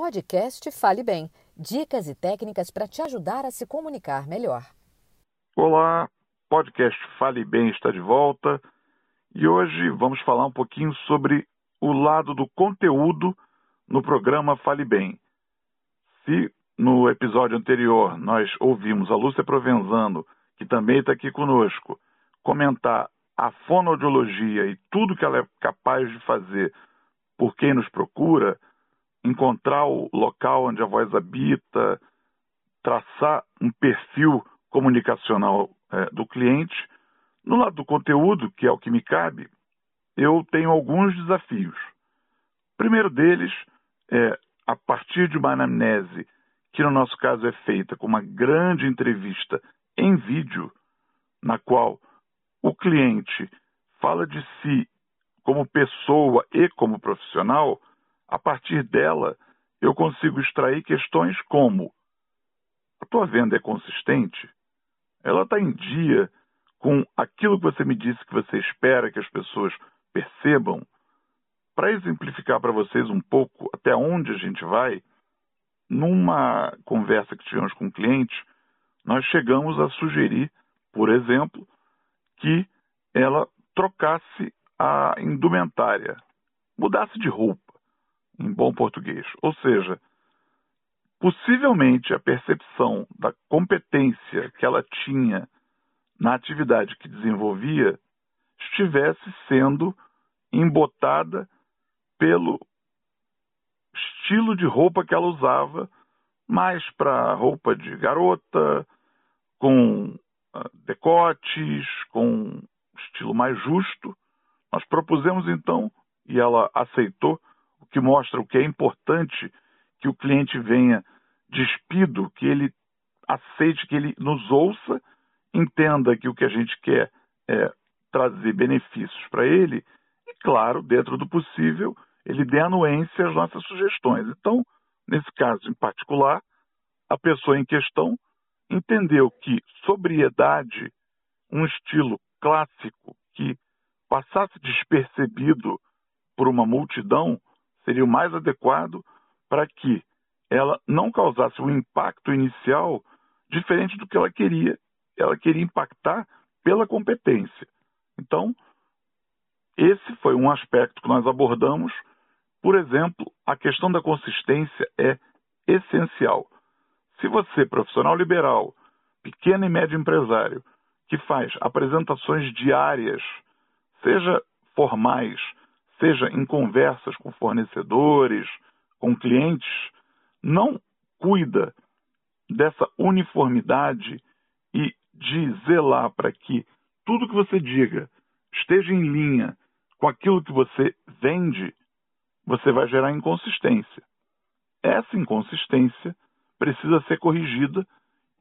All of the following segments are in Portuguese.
podcast Fale Bem. Dicas e técnicas para te ajudar a se comunicar melhor. Olá, podcast Fale Bem está de volta e hoje vamos falar um pouquinho sobre o lado do conteúdo no programa Fale Bem. Se no episódio anterior nós ouvimos a Lúcia Provenzano, que também está aqui conosco, comentar a fonoaudiologia e tudo que ela é capaz de fazer por quem nos procura, encontrar o local onde a voz habita, traçar um perfil comunicacional é, do cliente. No lado do conteúdo, que é o que me cabe, eu tenho alguns desafios. O primeiro deles é, a partir de uma anamnese, que no nosso caso é feita com uma grande entrevista em vídeo, na qual o cliente fala de si como pessoa e como profissional, a partir dela eu consigo extrair questões como: a tua venda é consistente? Ela está em dia com aquilo que você me disse que você espera que as pessoas percebam? Para exemplificar para vocês um pouco até onde a gente vai, numa conversa que tivemos com o cliente, nós chegamos a sugerir, por exemplo, que ela trocasse a indumentária, mudasse de roupa, em bom português. Ou seja, possivelmente a percepção da competência que ela tinha na atividade que desenvolvia estivesse sendo embotada pelo estilo de roupa que ela usava, mais para roupa de garota, com uh, decotes, com estilo mais justo. Nós propusemos então, e ela aceitou, que mostra o que é importante que o cliente venha despido, que ele aceite, que ele nos ouça, entenda que o que a gente quer é trazer benefícios para ele e, claro, dentro do possível, ele dê anuência às nossas sugestões. Então, nesse caso em particular, a pessoa em questão entendeu que sobriedade, um estilo clássico que passasse despercebido por uma multidão, seria o mais adequado para que ela não causasse um impacto inicial diferente do que ela queria. Ela queria impactar pela competência. Então, esse foi um aspecto que nós abordamos. Por exemplo, a questão da consistência é essencial. Se você, profissional liberal, pequeno e médio empresário, que faz apresentações diárias, seja formais, seja em conversas com fornecedores, com clientes, não cuida dessa uniformidade e de zelar para que tudo que você diga esteja em linha com aquilo que você vende, você vai gerar inconsistência. Essa inconsistência precisa ser corrigida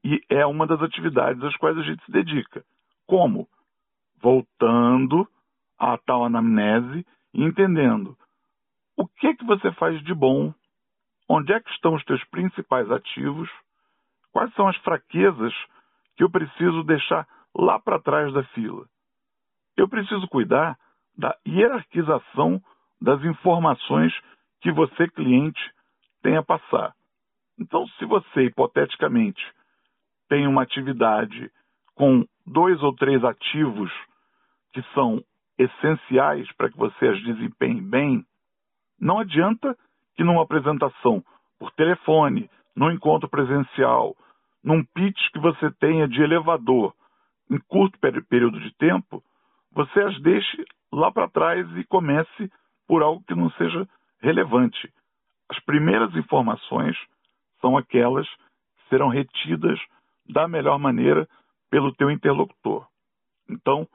e é uma das atividades às quais a gente se dedica. Como? Voltando à tal anamnese entendendo o que que você faz de bom, onde é que estão os teus principais ativos, quais são as fraquezas que eu preciso deixar lá para trás da fila. Eu preciso cuidar da hierarquização das informações que você, cliente, tem a passar. Então, se você, hipoteticamente, tem uma atividade com dois ou três ativos que são essenciais para que você as desempenhe bem, não adianta que numa apresentação por telefone, num encontro presencial, num pitch que você tenha de elevador em curto período de tempo, você as deixe lá para trás e comece por algo que não seja relevante. As primeiras informações são aquelas que serão retidas da melhor maneira pelo teu interlocutor. Então,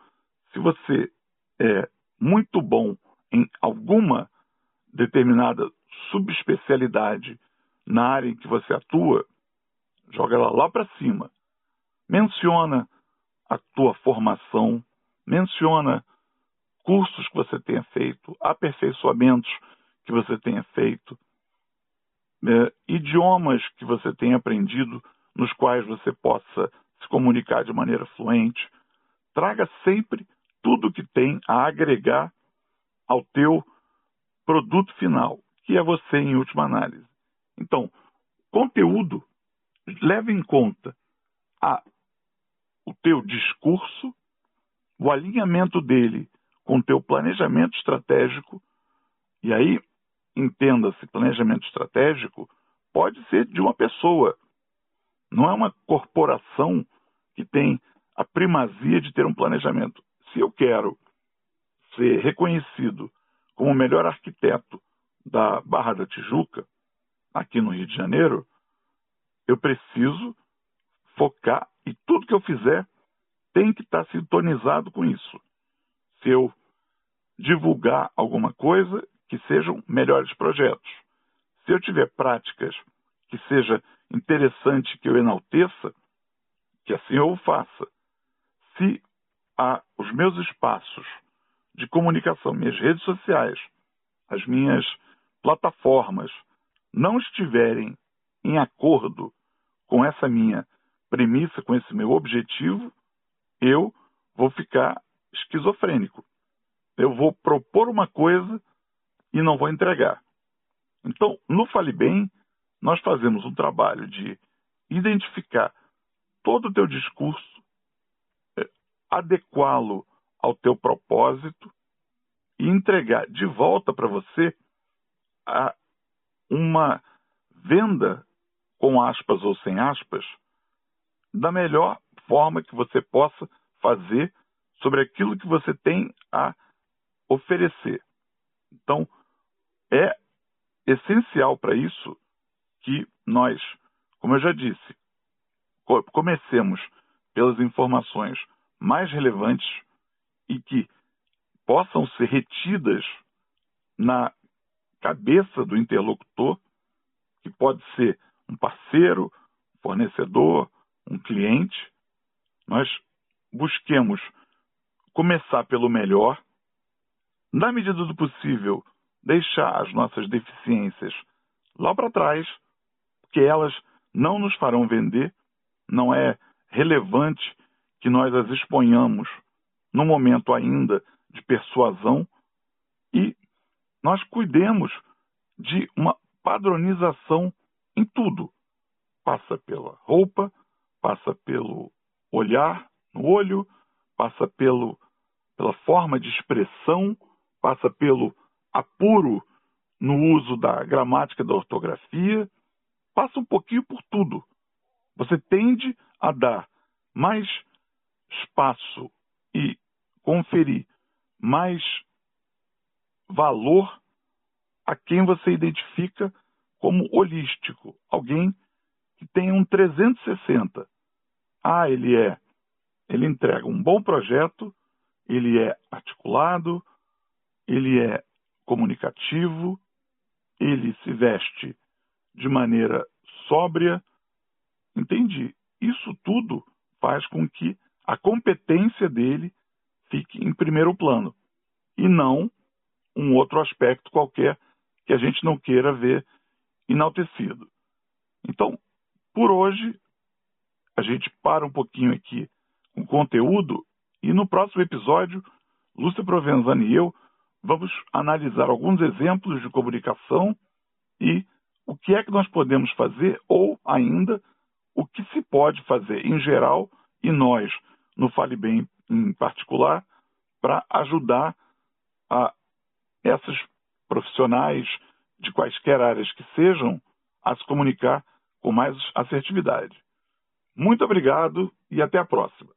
se você é muito bom em alguma determinada subespecialidade na área em que você atua, joga ela lá para cima. Menciona a tua formação, menciona cursos que você tenha feito, aperfeiçoamentos que você tenha feito, é, idiomas que você tenha aprendido nos quais você possa se comunicar de maneira fluente. Traga sempre tudo que tem a agregar ao teu produto final, que é você em última análise. Então, conteúdo leva em conta a, o teu discurso, o alinhamento dele com o teu planejamento estratégico, e aí entenda-se planejamento estratégico pode ser de uma pessoa, não é uma corporação que tem a primazia de ter um planejamento. Se eu quero ser reconhecido como o melhor arquiteto da Barra da Tijuca, aqui no Rio de Janeiro, eu preciso focar e tudo que eu fizer tem que estar sintonizado com isso. Se eu divulgar alguma coisa, que sejam melhores projetos. Se eu tiver práticas que seja interessante que eu enalteça, que assim eu faça. Se a, os meus espaços de comunicação, minhas redes sociais, as minhas plataformas não estiverem em acordo com essa minha premissa, com esse meu objetivo, eu vou ficar esquizofrênico. Eu vou propor uma coisa e não vou entregar. Então, no Fale Bem, nós fazemos um trabalho de identificar todo o teu discurso, adequá-lo ao teu propósito e entregar de volta para você a uma venda com aspas ou sem aspas da melhor forma que você possa fazer sobre aquilo que você tem a oferecer. Então, é essencial para isso que nós, como eu já disse, comecemos pelas informações mais relevantes e que possam ser retidas na cabeça do interlocutor, que pode ser um parceiro, fornecedor, um cliente. Nós busquemos começar pelo melhor, na medida do possível, deixar as nossas deficiências lá para trás porque elas não nos farão vender, não é relevante que nós as exponhamos no momento ainda de persuasão e nós cuidemos de uma padronização em tudo. Passa pela roupa, passa pelo olhar no olho, passa pelo, pela forma de expressão, passa pelo apuro no uso da gramática da ortografia, passa um pouquinho por tudo. Você tende a dar mais espaço e conferir mais valor a quem você identifica como holístico, alguém que tem um 360. Ah, ele é, ele entrega um bom projeto, ele é articulado, ele é comunicativo, ele se veste de maneira sóbria. Entendi. Isso tudo faz com que a competência dele fique em primeiro plano e não um outro aspecto qualquer que a gente não queira ver enaltecido. Então, por hoje, a gente para um pouquinho aqui com o conteúdo e no próximo episódio, Lúcia Provenzano e eu vamos analisar alguns exemplos de comunicação e o que é que nós podemos fazer ou ainda o que se pode fazer em geral e nós no Fale Bem em particular para ajudar a essas profissionais de quaisquer áreas que sejam a se comunicar com mais assertividade. Muito obrigado e até a próxima.